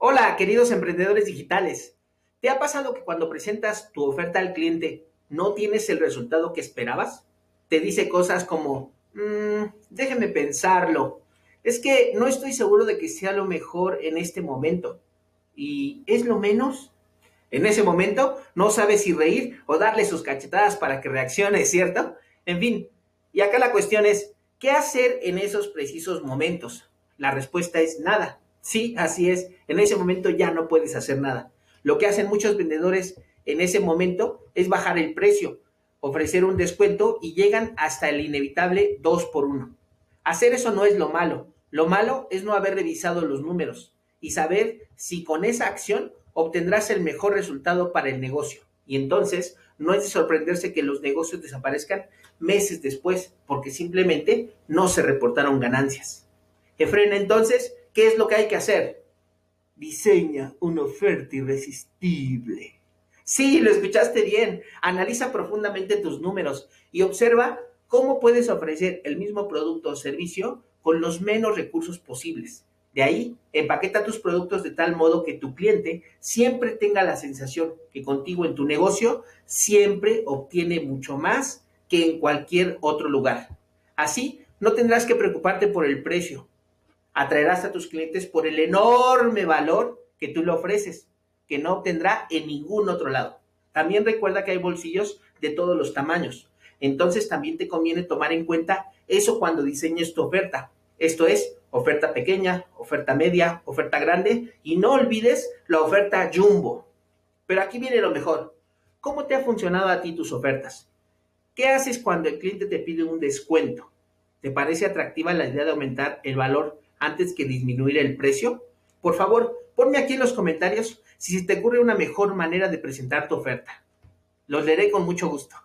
Hola, queridos emprendedores digitales. ¿Te ha pasado que cuando presentas tu oferta al cliente no tienes el resultado que esperabas? Te dice cosas como, mmm, déjeme pensarlo. Es que no estoy seguro de que sea lo mejor en este momento. ¿Y es lo menos? En ese momento no sabes si reír o darle sus cachetadas para que reaccione, ¿cierto? En fin, y acá la cuestión es, ¿qué hacer en esos precisos momentos? La respuesta es nada. Sí, así es. En ese momento ya no puedes hacer nada. Lo que hacen muchos vendedores en ese momento es bajar el precio, ofrecer un descuento y llegan hasta el inevitable 2 por 1. Hacer eso no es lo malo. Lo malo es no haber revisado los números y saber si con esa acción obtendrás el mejor resultado para el negocio. Y entonces no es de sorprenderse que los negocios desaparezcan meses después porque simplemente no se reportaron ganancias. Efren, entonces, ¿qué es lo que hay que hacer? Diseña una oferta irresistible. Sí, lo escuchaste bien. Analiza profundamente tus números y observa cómo puedes ofrecer el mismo producto o servicio con los menos recursos posibles. De ahí, empaqueta tus productos de tal modo que tu cliente siempre tenga la sensación que contigo en tu negocio siempre obtiene mucho más que en cualquier otro lugar. Así, no tendrás que preocuparte por el precio, atraerás a tus clientes por el enorme valor que tú le ofreces, que no obtendrá en ningún otro lado. También recuerda que hay bolsillos de todos los tamaños. Entonces también te conviene tomar en cuenta eso cuando diseñes tu oferta. Esto es oferta pequeña, oferta media, oferta grande y no olvides la oferta jumbo. Pero aquí viene lo mejor. ¿Cómo te ha funcionado a ti tus ofertas? ¿Qué haces cuando el cliente te pide un descuento? ¿Te parece atractiva la idea de aumentar el valor antes que disminuir el precio? Por favor, ponme aquí en los comentarios si se te ocurre una mejor manera de presentar tu oferta. Los leeré con mucho gusto.